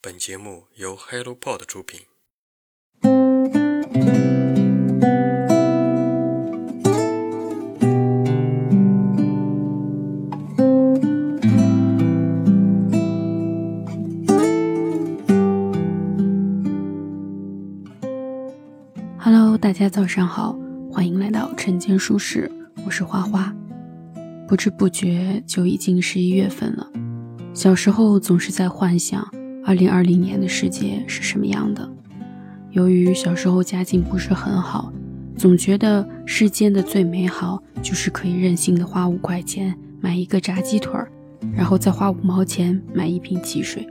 本节目由 HelloPod 出品。Hello，大家早上好，欢迎来到晨间书室，我是花花。不知不觉就已经十一月份了。小时候总是在幻想二零二零年的世界是什么样的。由于小时候家境不是很好，总觉得世间的最美好就是可以任性的花五块钱买一个炸鸡腿儿，然后再花五毛钱买一瓶汽水。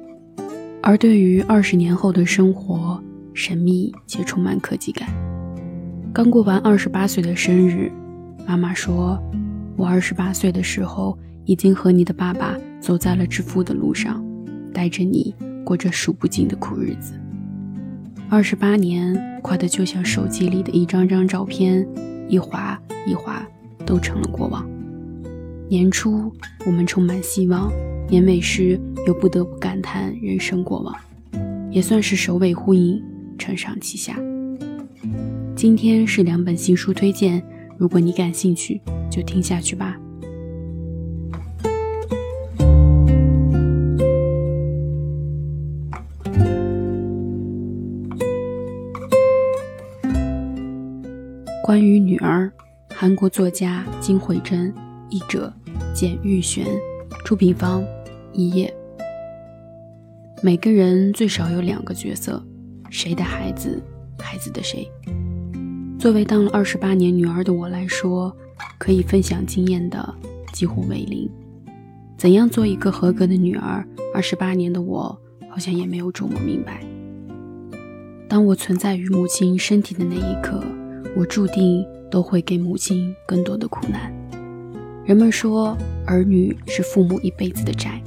而对于二十年后的生活，神秘且充满科技感。刚过完二十八岁的生日，妈妈说：“我二十八岁的时候。”已经和你的爸爸走在了致富的路上，带着你过着数不尽的苦日子。二十八年，快的就像手机里的一张张照片，一划一划都成了过往。年初，我们充满希望；年尾时，又不得不感叹人生过往，也算是首尾呼应，承上启下。今天是两本新书推荐，如果你感兴趣，就听下去吧。关于女儿，韩国作家金惠珍，译者简玉璇，出品方一页。每个人最少有两个角色，谁的孩子，孩子的谁。作为当了二十八年女儿的我来说，可以分享经验的几乎为零。怎样做一个合格的女儿？二十八年的我好像也没有琢磨明白。当我存在于母亲身体的那一刻。我注定都会给母亲更多的苦难。人们说，儿女是父母一辈子的债，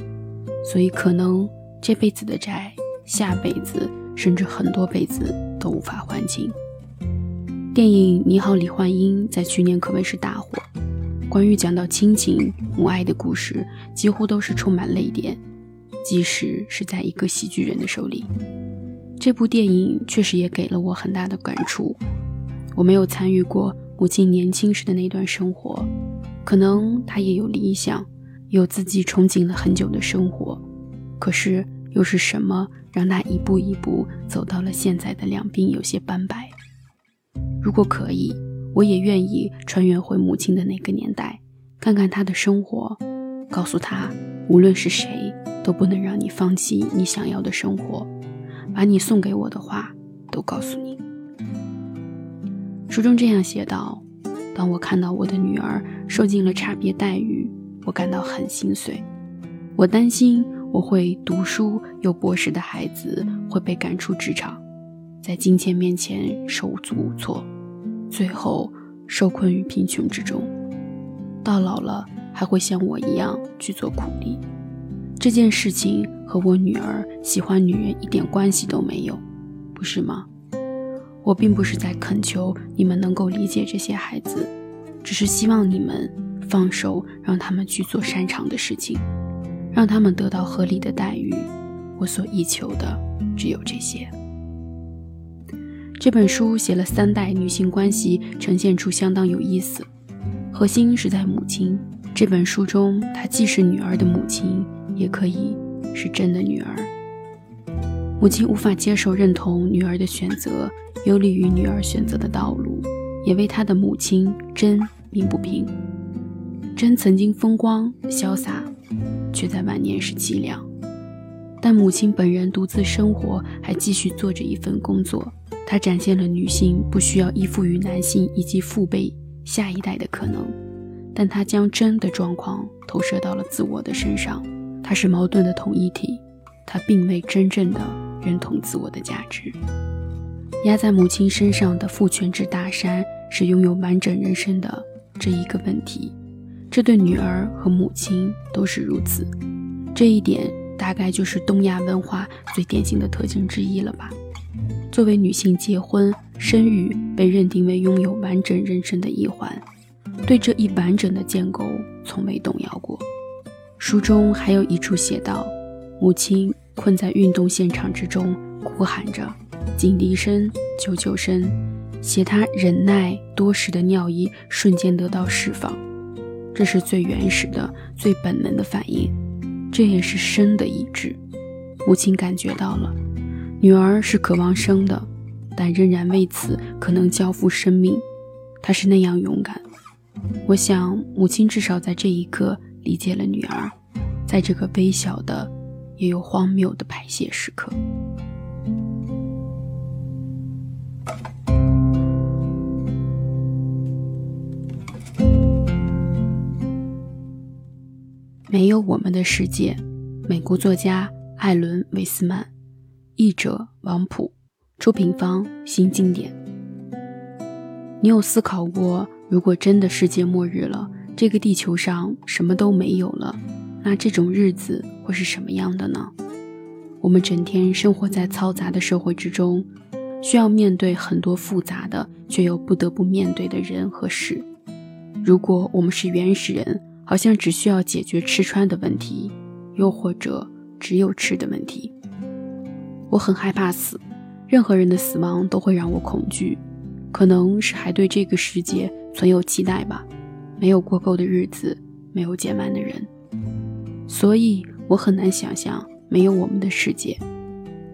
所以可能这辈子的债，下辈子甚至很多辈子都无法还清。电影《你好，李焕英》在去年可谓是大火，关于讲到亲情母爱的故事，几乎都是充满泪点，即使是在一个喜剧人的手里。这部电影确实也给了我很大的感触。我没有参与过母亲年轻时的那段生活，可能她也有理想，有自己憧憬了很久的生活，可是又是什么让她一步一步走到了现在的两鬓有些斑白？如果可以，我也愿意穿越回母亲的那个年代，看看她的生活，告诉她，无论是谁都不能让你放弃你想要的生活，把你送给我的话都告诉你。书中这样写道：“当我看到我的女儿受尽了差别待遇，我感到很心碎。我担心我会读书有博士的孩子会被赶出职场，在金钱面前手足无措，最后受困于贫穷之中。到老了还会像我一样去做苦力。这件事情和我女儿喜欢女人一点关系都没有，不是吗？”我并不是在恳求你们能够理解这些孩子，只是希望你们放手，让他们去做擅长的事情，让他们得到合理的待遇。我所依求的只有这些。这本书写了三代女性关系，呈现出相当有意思。核心是在母亲。这本书中，她既是女儿的母亲，也可以是真的女儿。母亲无法接受、认同女儿的选择。有利于女儿选择的道路，也为她的母亲真鸣不平。真曾经风光潇洒，却在晚年时凄凉。但母亲本人独自生活，还继续做着一份工作。她展现了女性不需要依附于男性以及父辈、下一代的可能。但她将真的状况投射到了自我的身上。她是矛盾的统一体，她并未真正的认同自我的价值。压在母亲身上的父权制大山是拥有完整人生的这一个问题，这对女儿和母亲都是如此。这一点大概就是东亚文化最典型的特征之一了吧？作为女性，结婚生育被认定为拥有完整人生的一环，对这一完整的建构从未动摇过。书中还有一处写道：母亲。困在运动现场之中，哭喊着警笛声、救救声，写他忍耐多时的尿意瞬间得到释放。这是最原始的、最本能的反应，这也是生的意志。母亲感觉到了，女儿是渴望生的，但仍然为此可能交付生命。她是那样勇敢。我想，母亲至少在这一刻理解了女儿，在这个微小的，也有荒谬的排泄时刻。没有我们的世界，美国作家艾伦·维斯曼，译者王普，出品方新经典。你有思考过，如果真的世界末日了，这个地球上什么都没有了，那这种日子会是什么样的呢？我们整天生活在嘈杂的社会之中，需要面对很多复杂的却又不得不面对的人和事。如果我们是原始人，好像只需要解决吃穿的问题，又或者只有吃的问题。我很害怕死，任何人的死亡都会让我恐惧。可能是还对这个世界存有期待吧，没有过够的日子，没有减满的人，所以我很难想象没有我们的世界。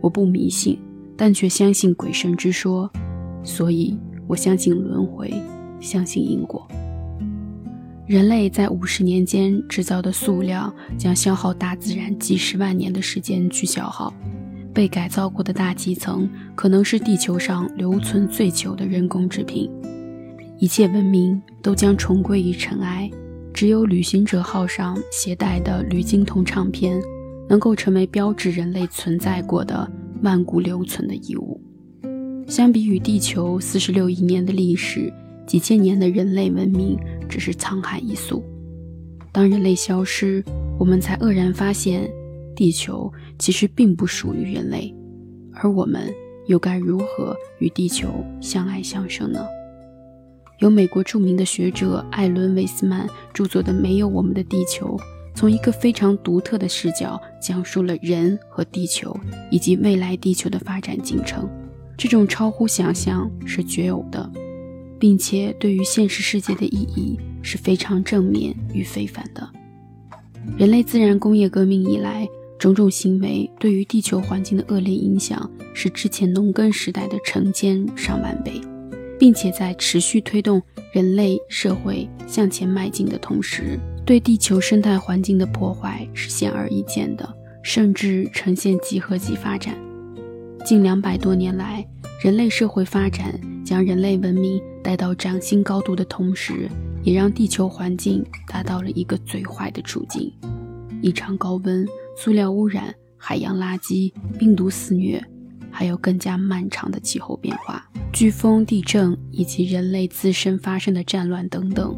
我不迷信，但却相信鬼神之说，所以我相信轮回，相信因果。人类在五十年间制造的塑料，将消耗大自然几十万年的时间去消耗。被改造过的大气层，可能是地球上留存最久的人工制品。一切文明都将重归于尘埃，只有旅行者号上携带的铝金铜唱片，能够成为标志人类存在过的万古留存的遗物。相比于地球四十六亿年的历史。几千年的人类文明只是沧海一粟。当人类消失，我们才愕然发现，地球其实并不属于人类，而我们又该如何与地球相爱相生呢？由美国著名的学者艾伦·维斯曼著作的《没有我们的地球》，从一个非常独特的视角讲述了人和地球以及未来地球的发展进程。这种超乎想象是绝有的。并且对于现实世界的意义是非常正面与非凡的。人类自然工业革命以来，种种行为对于地球环境的恶劣影响是之前农耕时代的成千上万倍，并且在持续推动人类社会向前迈进的同时，对地球生态环境的破坏是显而易见的，甚至呈现几何级发展。近两百多年来，人类社会发展将人类文明。带到崭新高度的同时，也让地球环境达到了一个最坏的处境：异常高温、塑料污染、海洋垃圾、病毒肆虐，还有更加漫长的气候变化、飓风、地震以及人类自身发生的战乱等等。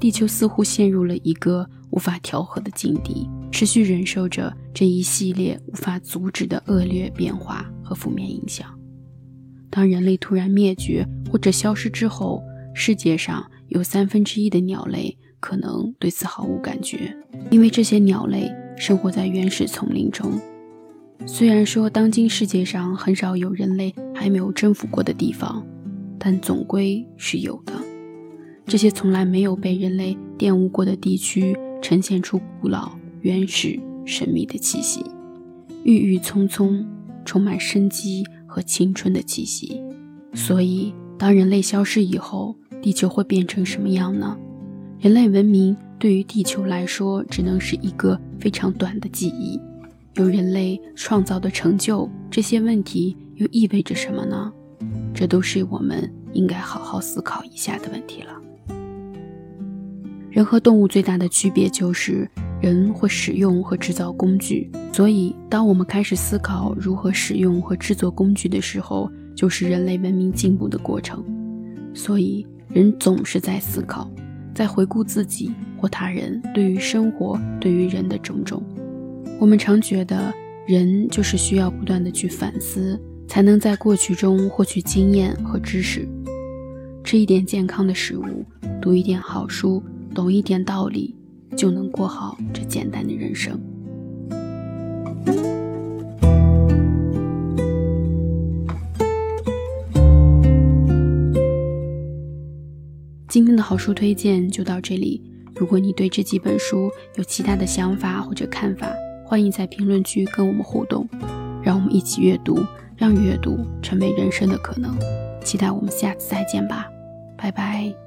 地球似乎陷入了一个无法调和的境地，持续忍受着这一系列无法阻止的恶劣变化和负面影响。当人类突然灭绝或者消失之后，世界上有三分之一的鸟类可能对此毫无感觉，因为这些鸟类生活在原始丛林中。虽然说当今世界上很少有人类还没有征服过的地方，但总归是有的。这些从来没有被人类玷污过的地区，呈现出古老、原始、神秘的气息，郁郁葱葱，充满生机。和青春的气息，所以当人类消失以后，地球会变成什么样呢？人类文明对于地球来说，只能是一个非常短的记忆。有人类创造的成就，这些问题又意味着什么呢？这都是我们应该好好思考一下的问题了。人和动物最大的区别就是。人会使用和制造工具，所以当我们开始思考如何使用和制作工具的时候，就是人类文明进步的过程。所以，人总是在思考，在回顾自己或他人对于生活、对于人的种种。我们常觉得，人就是需要不断的去反思，才能在过去中获取经验和知识。吃一点健康的食物，读一点好书，懂一点道理。就能过好这简单的人生。今天的好书推荐就到这里如果你对这几本书有其他的想法或者看法欢迎在评论区跟我们互动让我们一起阅读让阅读成为人生的可能。期待我们下次再见吧拜拜。